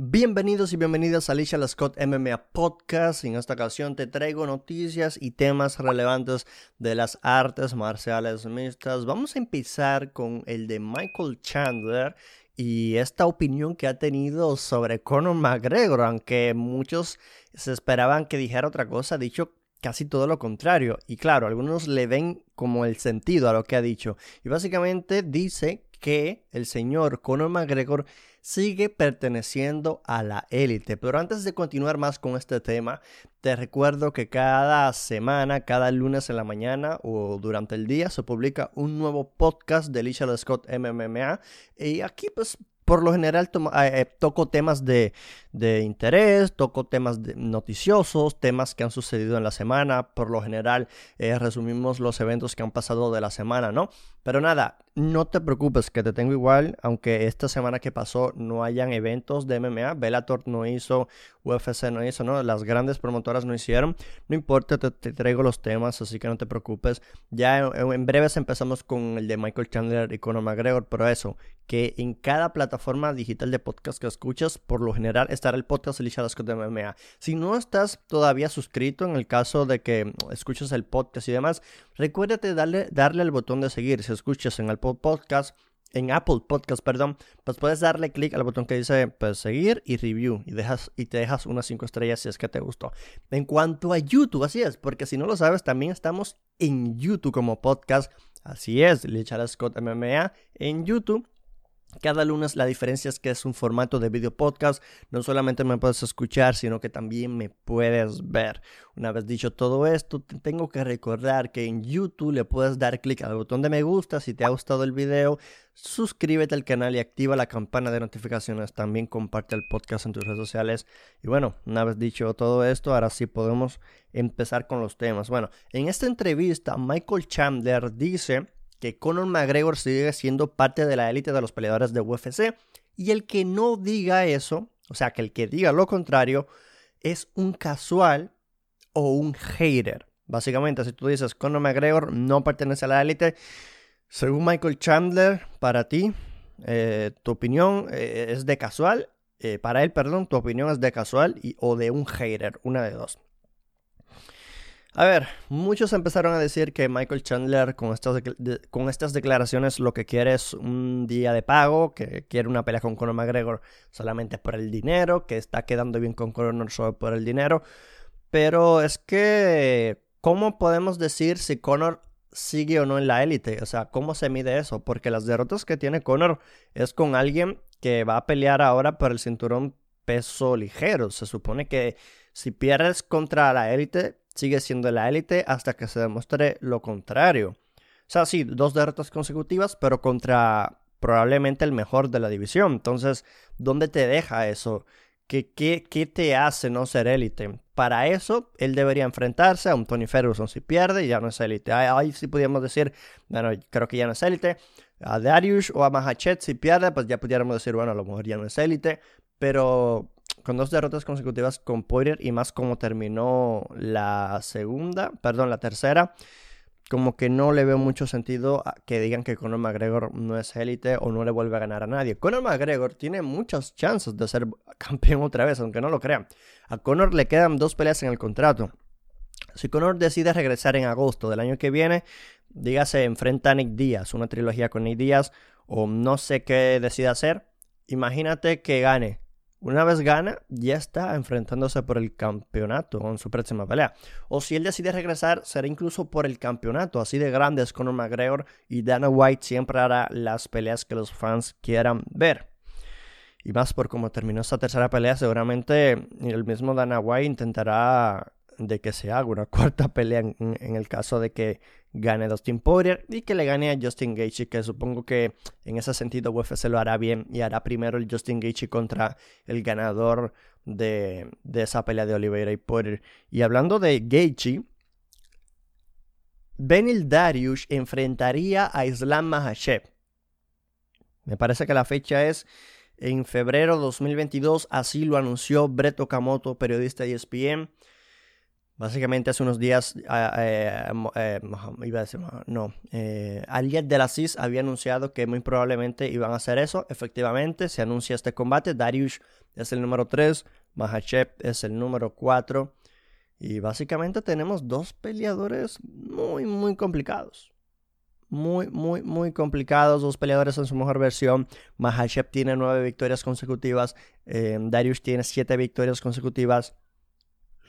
Bienvenidos y bienvenidas a Alicia Scott MMA Podcast. En esta ocasión te traigo noticias y temas relevantes de las artes marciales mixtas. Vamos a empezar con el de Michael Chandler y esta opinión que ha tenido sobre Conor McGregor, aunque muchos se esperaban que dijera otra cosa, ha dicho casi todo lo contrario. Y claro, algunos le ven como el sentido a lo que ha dicho. Y básicamente dice que el señor Conor McGregor sigue perteneciendo a la élite. Pero antes de continuar más con este tema, te recuerdo que cada semana, cada lunes en la mañana o durante el día se publica un nuevo podcast de Alicia Scott MMMA. Y aquí pues por lo general eh, toco temas de, interés, toco temas noticiosos, temas que han sucedido en la semana. Por lo general eh, resumimos los eventos que han pasado de la semana, ¿no? Pero nada, no te preocupes que te tengo igual, aunque esta semana que pasó no hayan eventos de MMA, Bellator no hizo, UFC no hizo, ¿no? Las grandes promotoras no hicieron. No importa, te, traigo los temas, así que no te preocupes. Ya en, en breves empezamos con el de Michael Chandler y Conor McGregor, pero eso, que en cada plataforma digital de podcast que escuchas, por lo general estará el podcast Alicia Lascott de MMA. Si no estás todavía suscrito, en el caso de que escuches el podcast y demás, recuérdate darle, darle al botón de seguir. Si escuchas en el podcast, en Apple Podcast, perdón, pues puedes darle clic al botón que dice pues, seguir y review y, dejas, y te dejas unas 5 estrellas si es que te gustó. En cuanto a YouTube, así es, porque si no lo sabes, también estamos en YouTube como podcast. Así es, Lichara Scott MMA en YouTube cada lunes la diferencia es que es un formato de video podcast. No solamente me puedes escuchar, sino que también me puedes ver. Una vez dicho todo esto, te tengo que recordar que en YouTube le puedes dar clic al botón de me gusta si te ha gustado el video. Suscríbete al canal y activa la campana de notificaciones. También comparte el podcast en tus redes sociales. Y bueno, una vez dicho todo esto, ahora sí podemos empezar con los temas. Bueno, en esta entrevista, Michael Chandler dice que Conor McGregor sigue siendo parte de la élite de los peleadores de UFC. Y el que no diga eso, o sea, que el que diga lo contrario, es un casual o un hater. Básicamente, si tú dices Conor McGregor no pertenece a la élite, según Michael Chandler, para ti, eh, tu opinión eh, es de casual. Eh, para él, perdón, tu opinión es de casual y, o de un hater, una de dos. A ver, muchos empezaron a decir que Michael Chandler con estas, con estas declaraciones lo que quiere es un día de pago, que quiere una pelea con Conor McGregor solamente por el dinero, que está quedando bien con Conor solo por el dinero. Pero es que, ¿cómo podemos decir si Conor sigue o no en la élite? O sea, ¿cómo se mide eso? Porque las derrotas que tiene Conor es con alguien que va a pelear ahora por el cinturón peso ligero. Se supone que si pierdes contra la élite, sigue siendo la élite hasta que se demuestre lo contrario. O sea, sí, dos derrotas consecutivas, pero contra probablemente el mejor de la división. Entonces, ¿dónde te deja eso? ¿Qué, qué, qué te hace no ser élite? Para eso, él debería enfrentarse a un Tony Ferguson si pierde, ya no es élite. Ahí, sí podríamos decir, bueno, creo que ya no es élite. A Darius o a Mahachet si pierde, pues ya pudiéramos decir, bueno, a lo mejor ya no es élite. Pero con dos derrotas consecutivas con Poirier y más como terminó la segunda, perdón, la tercera, como que no le veo mucho sentido que digan que Conor McGregor no es élite o no le vuelve a ganar a nadie. Conor McGregor tiene muchas chances de ser campeón otra vez, aunque no lo crean. A Conor le quedan dos peleas en el contrato. Si Conor decide regresar en agosto del año que viene, dígase enfrenta a Nick Díaz, una trilogía con Nick Díaz, o no sé qué decida hacer, imagínate que gane una vez gana, ya está enfrentándose por el campeonato en su próxima pelea. O si él decide regresar, será incluso por el campeonato. Así de grandes Conor McGregor y Dana White siempre hará las peleas que los fans quieran ver. Y más por cómo terminó esta tercera pelea, seguramente el mismo Dana White intentará de que se haga una cuarta pelea en, el caso de que gane Dustin Poirier y que le gane a Justin Gaethje, que supongo que en ese sentido UFC lo hará bien y hará primero el Justin Gaethje contra el ganador de, esa pelea de Oliveira y Poirier. Y hablando de Gaethje, Benil Darius enfrentaría a Islam Makhachev. Me parece que la fecha es en febrero 2022, así lo anunció Brett Okamoto, periodista de ESPN. Básicamente hace unos días, ah, eh, eh, iba a decir, no, eh, Aliet de la había anunciado que muy probablemente iban a hacer eso. Efectivamente, se anuncia este combate. Darius es el número 3, Mahachev es el número 4. Y básicamente tenemos dos peleadores muy, muy complicados. Muy, muy, muy complicados. Dos peleadores en su mejor versión. Mahachev tiene nueve victorias consecutivas. Darius tiene siete victorias consecutivas.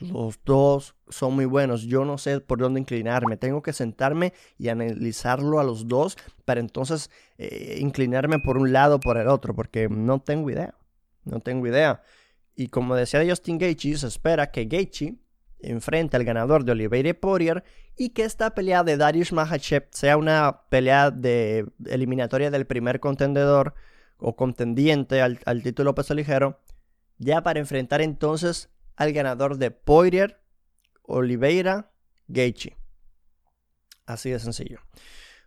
Los dos son muy buenos. Yo no sé por dónde inclinarme. Tengo que sentarme y analizarlo a los dos para entonces eh, inclinarme por un lado o por el otro, porque no tengo idea. No tengo idea. Y como decía Justin Gaethje, se espera que Gaethje enfrente al ganador de Oliveira y Poirier y que esta pelea de Darius Mahachev sea una pelea de eliminatoria del primer contendedor o contendiente al, al título peso ligero, ya para enfrentar entonces al ganador de Poirier, Oliveira, Gaethje. Así de sencillo.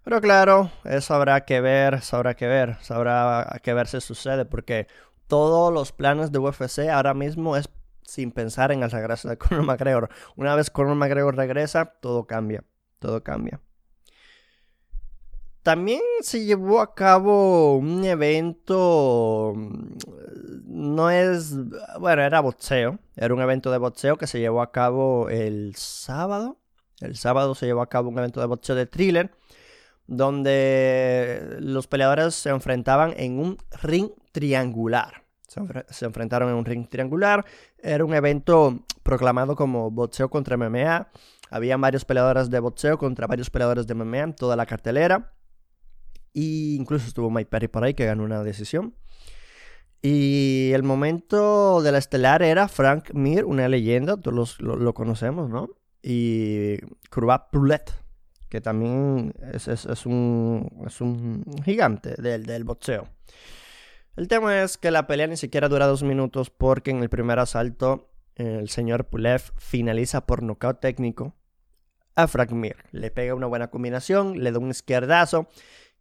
Pero claro, eso habrá que ver, eso habrá que ver, eso habrá que ver si sucede, porque todos los planes de UFC ahora mismo es sin pensar en el regreso de Conor McGregor. Una vez Conor McGregor regresa, todo cambia, todo cambia. También se llevó a cabo un evento, mm, no es, bueno, era boxeo, era un evento de boxeo que se llevó a cabo el sábado. El sábado se llevó a cabo un evento de boxeo de thriller, donde los peleadores se enfrentaban en un ring triangular. Se, enfrentaron en un ring triangular. Era un evento proclamado como boxeo contra MMA. Había varios peleadores de boxeo contra varios peleadores de MMA en toda la cartelera. Y incluso estuvo Mike Perry por ahí que ganó una decisión. Y el momento de la estelar era Frank Mir, una leyenda, todos lo, conocemos, ¿no? Y Kurbat Poulet, que también es, un, gigante del, del boxeo. El tema es que la pelea ni siquiera dura dos minutos porque en el primer asalto el señor Pulev finaliza por nocaut técnico a Frank Mir. Le pega una buena combinación, le da un izquierdazo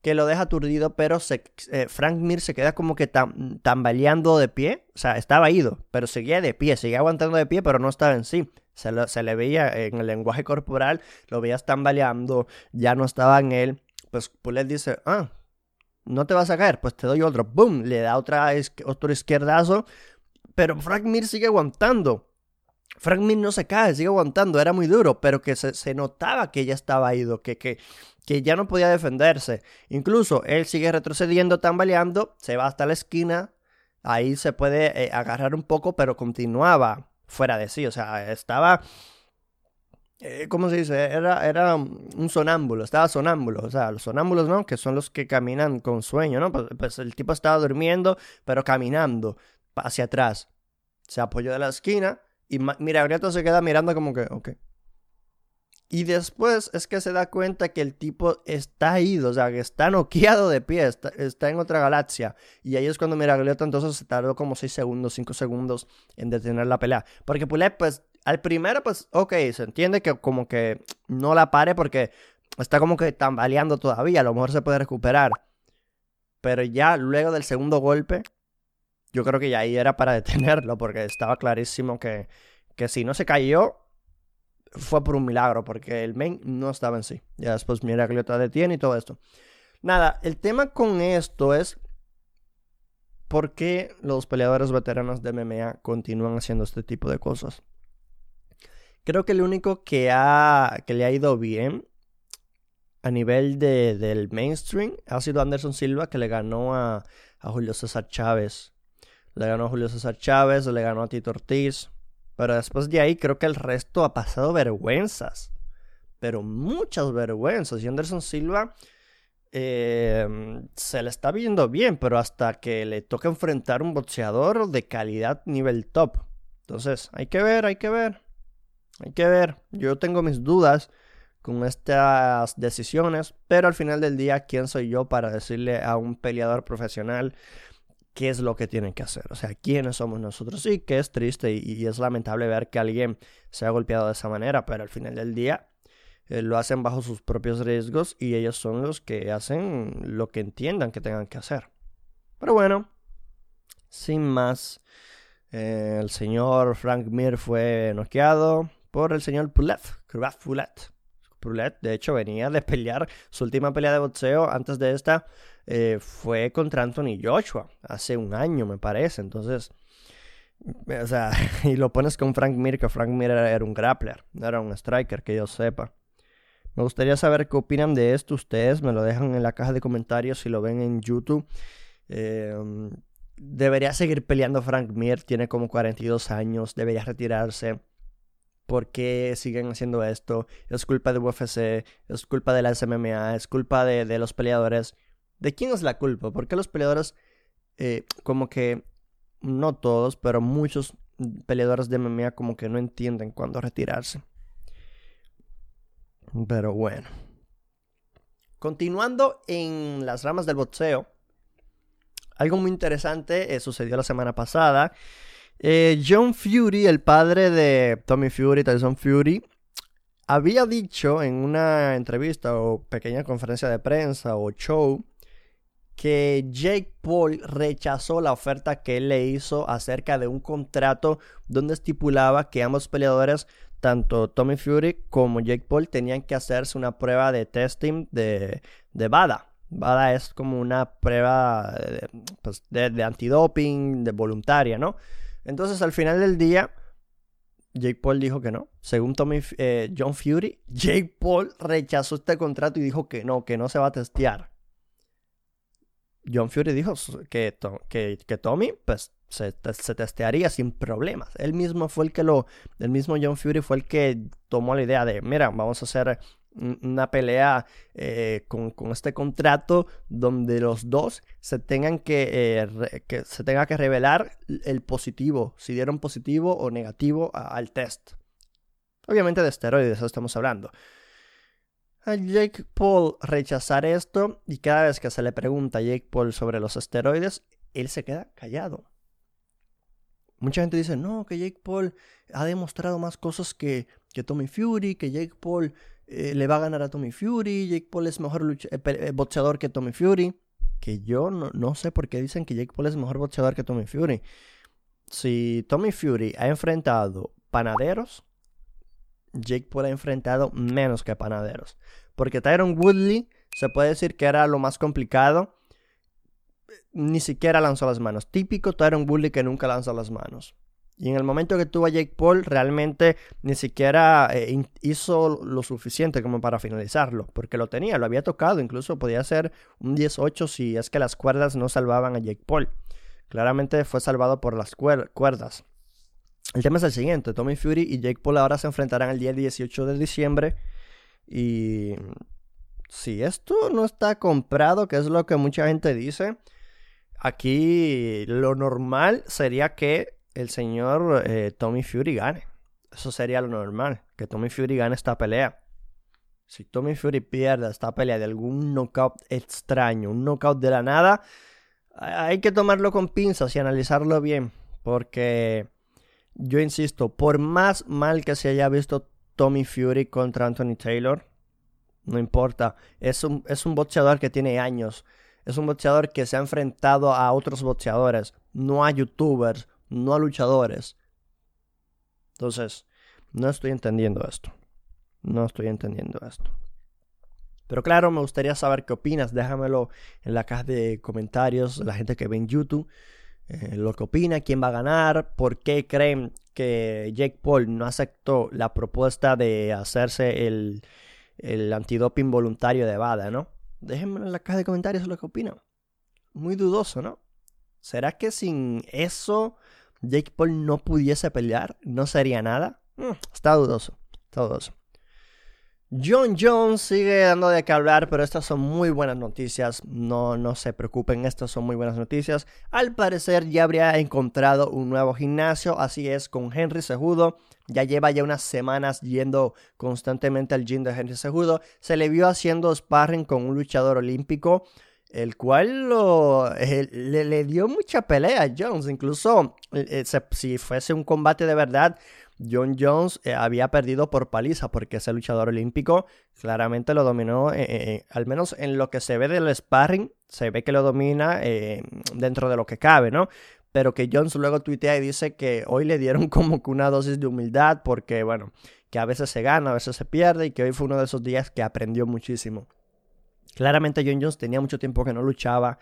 que lo deja aturdido, pero eh, Frank Mir se queda como que tambaleando de pie. O sea, estaba ido, pero seguía de pie, seguía aguantando de pie, pero no estaba en sí. Se, le veía en el lenguaje corporal, lo veías tambaleando, ya no estaba en él. Pues Pulet dice, ah, no te vas a caer, pues te doy otro. ¡Boom! Le da otra, otro izquierdazo, pero Frank Mir sigue aguantando. Frank no se cae, sigue aguantando, era muy duro, pero que se, notaba que ya estaba ido, que, que, que ya no podía defenderse. Incluso él sigue retrocediendo, tambaleando, se va hasta la esquina, ahí se puede eh, agarrar un poco, pero continuaba fuera de sí, o sea, estaba... Eh, ¿Cómo se dice? Era, era un sonámbulo, estaba sonámbulo, o sea, los sonámbulos, ¿no? Que son los que caminan con sueño, ¿no? Pues, pues el tipo estaba durmiendo, pero caminando hacia atrás. Se apoyó de la esquina y mira, se queda mirando como que, ok, y después es que se da cuenta que el tipo está ido, o sea, que está noqueado de pie, está, en otra galaxia. Y ahí es cuando Miragliota entonces se tardó como 6 segundos, 5 segundos en detener la pelea. Porque Pulet, pues, al primero, pues, ok, se entiende que como que no la pare porque está como que tambaleando todavía, a lo mejor se puede recuperar. Pero ya luego del segundo golpe, yo creo que ya ahí era para detenerlo porque estaba clarísimo que, que si no se cayó, fue por un milagro, porque el main no estaba en sí. Ya después Miragliota detiene y todo esto. Nada, el tema con esto es por qué los peleadores veteranos de MMA continúan haciendo este tipo de cosas. Creo que el único que, ha, que le ha ido bien a nivel de, del mainstream ha sido Anderson Silva, que le ganó a, a Julio César Chávez. Le ganó Julio César Chávez, le ganó a Tito Ortiz. Pero después de ahí creo que el resto ha pasado vergüenzas. Pero muchas vergüenzas. Y Anderson Silva em, se le está viendo bien, pero hasta que le toca enfrentar un boxeador de calidad nivel top. Entonces, hay que ver, hay que ver. Hay que ver. Yo tengo mis dudas con estas decisiones, pero al final del día, ¿quién soy yo para decirle a un peleador profesional qué es lo que tienen que hacer, o sea, quiénes somos nosotros. Sí, que es triste y, es lamentable ver que alguien se ha golpeado de esa manera, pero al final del día eh, lo hacen bajo sus propios riesgos y ellos son los que hacen lo que entiendan que tengan que hacer. Pero bueno, sin más, eh, el señor Frank Mir fue noqueado por el señor Pulev, Craft De hecho, venía de pelear su última pelea de boxeo antes de esta. Eh, fue contra Anthony Joshua hace un año, me parece. Entonces, o sea, y lo pones con Frank Mir, que Frank Mir era, un grappler, no era un striker, que yo sepa. Me gustaría saber qué opinan de esto ustedes. Me lo dejan en la caja de comentarios si lo ven en YouTube. Eh, debería seguir peleando Frank Mir, tiene como 42 años, debería retirarse. ¿Por qué siguen haciendo esto? Es culpa de UFC, es culpa de la SMMA, es culpa de, los peleadores. ¿De quién es la culpa? ¿Por qué los peleadores, eh, como que, no todos, pero muchos peleadores de MMA como que no entienden cuándo retirarse? Pero bueno. Continuando en las ramas del boxeo, algo muy interesante eh, sucedió la semana pasada. Eh, John Fury, el padre de Tommy Fury, Tyson Fury, había dicho en una entrevista o pequeña conferencia de prensa o show que Jake Paul rechazó la oferta que él le hizo acerca de un contrato donde estipulaba que ambos peleadores, tanto Tommy Fury como Jake Paul, tenían que hacerse una prueba de testing de, de BADA. BADA es como una prueba de, pues, de antidoping, de voluntaria, ¿no? Entonces, al final del día, Jake Paul dijo que no. Según Tommy, eh, John Fury, Jake Paul rechazó este contrato y dijo que no, que no se va a testear. John Fury dijo que, que, Tommy pues, se, se, testearía sin problemas. Él mismo fue el que lo. El mismo John Fury fue el que tomó la idea de: mira, vamos a hacer una pelea eh, con, este contrato donde los dos se tengan que, eh, se que revelar el positivo, si dieron positivo o negativo al test. Obviamente de esteroides, estamos hablando. A Jake Paul rechazar esto y cada vez que se le pregunta a Jake Paul sobre los esteroides, él se queda callado. Mucha gente dice, no, que Jake Paul ha demostrado más cosas que, que Tommy Fury, que Jake Paul eh, le va a ganar a Tommy Fury, Jake Paul es mejor eh, eh, boxeador que Tommy Fury. Que yo no, sé por qué dicen que Jake Paul es mejor boxeador que Tommy Fury. Si Tommy Fury ha enfrentado panaderos, Jake Paul ha enfrentado menos que panaderos. Porque Tyron Woodley se puede decir que era lo más complicado. Ni siquiera lanzó las manos. Típico Tyron Woodley que nunca lanza las manos. Y en el momento que tuvo a Jake Paul, realmente ni siquiera eh, hizo lo suficiente como para finalizarlo, porque lo tenía, lo había tocado, incluso podía ser un 18 si es que las cuerdas no salvaban a Jake Paul. Claramente fue salvado por las cuerdas. El tema es el siguiente, Tommy Fury y Jake Paul ahora se enfrentarán el día 18 de diciembre y si esto no está comprado, que es lo que mucha gente dice, aquí lo normal sería que el señor eh, Tommy Fury gane. Eso sería lo normal, que Tommy Fury gane esta pelea. Si Tommy Fury pierde esta pelea de algún knockout extraño, un knockout de la nada, hay que tomarlo con pinzas y analizarlo bien. Porque yo insisto, por más mal que se haya visto Tommy Fury contra Anthony Taylor, no importa. Es un, es un boxeador que tiene años. Es un boxeador que se ha enfrentado a otros boxeadores, no a youtubers, no a luchadores. Entonces, no estoy entendiendo esto. No estoy entendiendo esto. Pero claro, me gustaría saber qué opinas. Déjamelo en la caja de comentarios, la gente que ve en YouTube. Eh, lo que opina, quién va a ganar, por qué creen que Jake Paul no aceptó la propuesta de hacerse el, el antidoping voluntario de Bada, ¿no? Déjenme en la caja de comentarios lo que opinan. Muy dudoso, ¿no? ¿Será que sin eso Jake Paul no pudiese pelear, no sería nada. Mm, está dudoso, está dudoso. John Jones sigue dando de qué hablar, pero estas son muy buenas noticias. No, no se preocupen, estas son muy buenas noticias. Al parecer ya habría encontrado un nuevo gimnasio, así es con Henry Sejudo. Ya lleva ya unas semanas yendo constantemente al gym de Henry Sejudo. Se le vio haciendo sparring con un luchador olímpico el cual lo, eh, le, dio mucha pelea a Jones. Incluso eh, eh, si fuese un combate de verdad, John Jones había perdido por paliza porque ese luchador olímpico claramente lo dominó, al menos en lo que se ve del sparring, se ve que lo domina dentro de lo que cabe, ¿no? Pero que Jones luego tuitea y dice que hoy le dieron como que una dosis de humildad porque, bueno, que a veces se gana, a veces se pierde y que hoy fue uno de esos días que aprendió muchísimo. Claramente John Jones tenía mucho tiempo que no luchaba,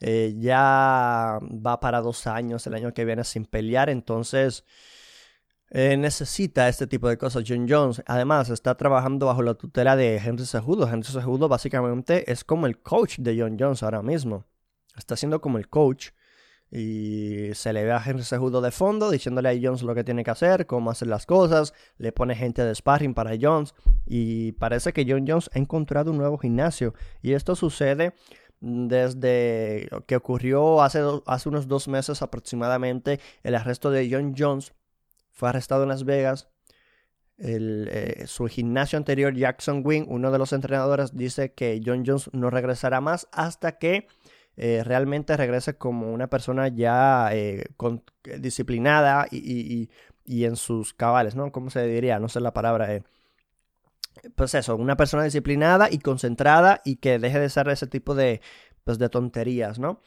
eh, ya va para dos años el año que viene sin pelear, entonces eh, necesita este tipo de cosas. John Jones, además, está trabajando bajo la tutela de Henry Cejudo. Henry Cejudo básicamente es como el coach de John Jones ahora mismo. Está siendo como el coach. Y se le ve a Henry Cejudo de fondo diciéndole a Jones lo que tiene que hacer, cómo hacer las cosas. Le pone gente de sparring para Jones. Y parece que John Jones ha encontrado un nuevo gimnasio. Y esto sucede desde que ocurrió hace, hace unos dos meses aproximadamente el arresto de John Jones fue arrestado en Las Vegas. Eh, su gimnasio anterior, Jackson Wing, uno de los entrenadores, dice que John Jones no regresará más hasta que eh, realmente regrese como una persona ya eh, disciplinada y, en sus cabales, ¿no? ¿Cómo se diría? No sé la palabra. pues eso, una persona disciplinada y concentrada y que deje de ser ese tipo de, pues, de tonterías, ¿no?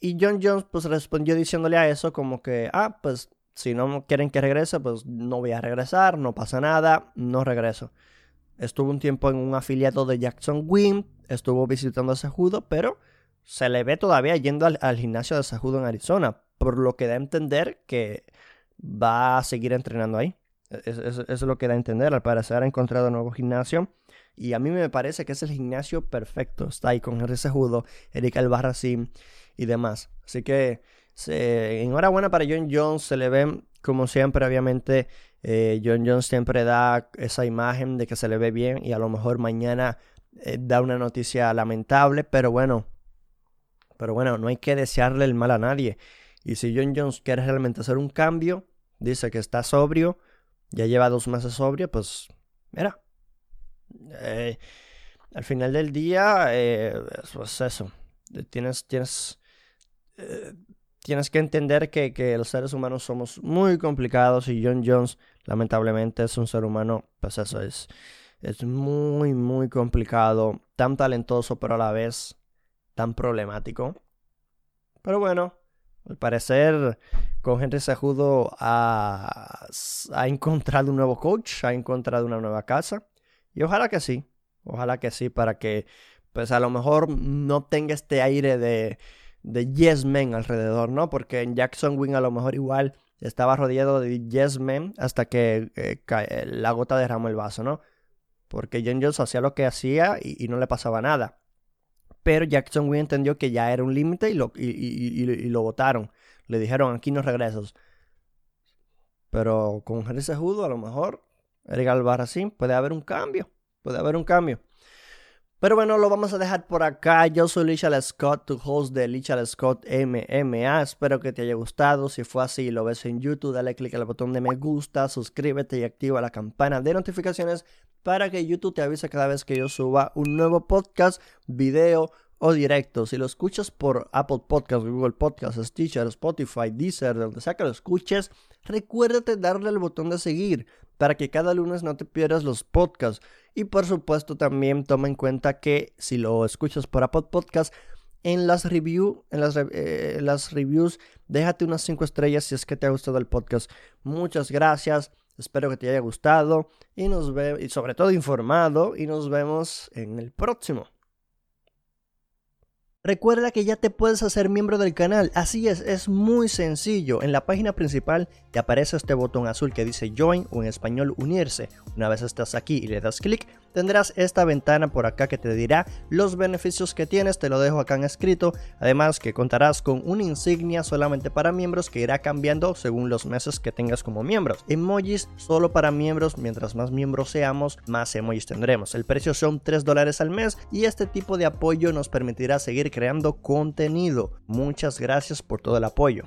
Y John Jones pues respondió diciéndole a eso como que, ah, pues si no quieren que regrese, pues no voy a regresar, no pasa nada, no regreso. Estuvo un tiempo en un afiliado de Jackson Wim, estuvo visitando a Sejudo, pero se le ve todavía yendo al, gimnasio de Sejudo en Arizona, por lo que da a entender que va a seguir entrenando ahí. Eso, es lo que da a entender. Al parecer ha encontrado un nuevo gimnasio. Y a mí me parece que es el gimnasio perfecto. Está ahí con Henry Sejudo, Erika Albarracín y demás. Así que enhorabuena para John Jones, se le ve como siempre, obviamente, eh, John Jones siempre da esa imagen de que se le ve bien y a lo mejor mañana eh, da una noticia lamentable, pero bueno, pero bueno, no hay que desearle el mal a nadie. Y si John Jones quiere realmente hacer un cambio, dice que está sobrio, ya lleva dos meses sobrio, pues mira, eh, al final del día, pues eso, tienes, tienes, tienes que entender que, los seres humanos somos muy complicados y John Jones lamentablemente es un ser humano, pues eso es, es muy, muy complicado, tan talentoso pero a la vez tan problemático. Pero bueno, al parecer con Henry Sejudo ha, ha encontrado un nuevo coach, ha encontrado una nueva casa y ojalá que sí, ojalá que sí para que pues a lo mejor no tenga este aire de de yes men alrededor, ¿no? Porque en Jackson Wing a lo mejor igual estaba rodeado de yes men hasta que eh, eh, la gota derramó el vaso, ¿no? Porque John Jones hacía lo que hacía y, no le pasaba nada. Pero Jackson Wing entendió que ya era un límite y lo, y, lo votaron. Le dijeron, aquí no regresas. Pero con Henry Sejudo a lo mejor, Eric Albarracín, puede haber un cambio. Puede haber un cambio. Pero bueno, lo vamos a dejar por acá. Yo soy Lichal Scott, tu host de Lichal Scott MMA. Espero que te haya gustado. Si fue así y lo ves en YouTube, dale click al botón de me gusta, suscríbete y activa la campana de notificaciones para que YouTube te avise cada vez que yo suba un nuevo podcast, video o directo. Si lo escuchas por Apple Podcasts, Google Podcasts, Stitcher, Spotify, Deezer, donde sea que lo escuches, recuérdate darle al botón de seguir para que cada lunes no te pierdas los podcasts. Y por supuesto también toma en cuenta que si lo escuchas por Apple Podcast, en las, review, en las, eh, reviews, déjate unas 5 estrellas si es que te ha gustado el podcast. Muchas gracias. Espero que te haya gustado y nos ve y sobre todo informado y nos vemos en el próximo. Recuerda que ya te puedes hacer miembro del canal, así es, es muy sencillo. En la página principal te aparece este botón azul que dice Join o en español unirse. Una vez estás aquí y le das clic, tendrás esta ventana por acá que te dirá los beneficios que tienes, te lo dejo acá en escrito. Además que contarás con una insignia solamente para miembros que irá cambiando según los meses que tengas como miembros. Emojis solo para miembros, mientras más miembros seamos, más emojis tendremos. El precio son 3 dólares al mes y este tipo de apoyo nos permitirá seguir creando contenido. Muchas gracias por todo el apoyo.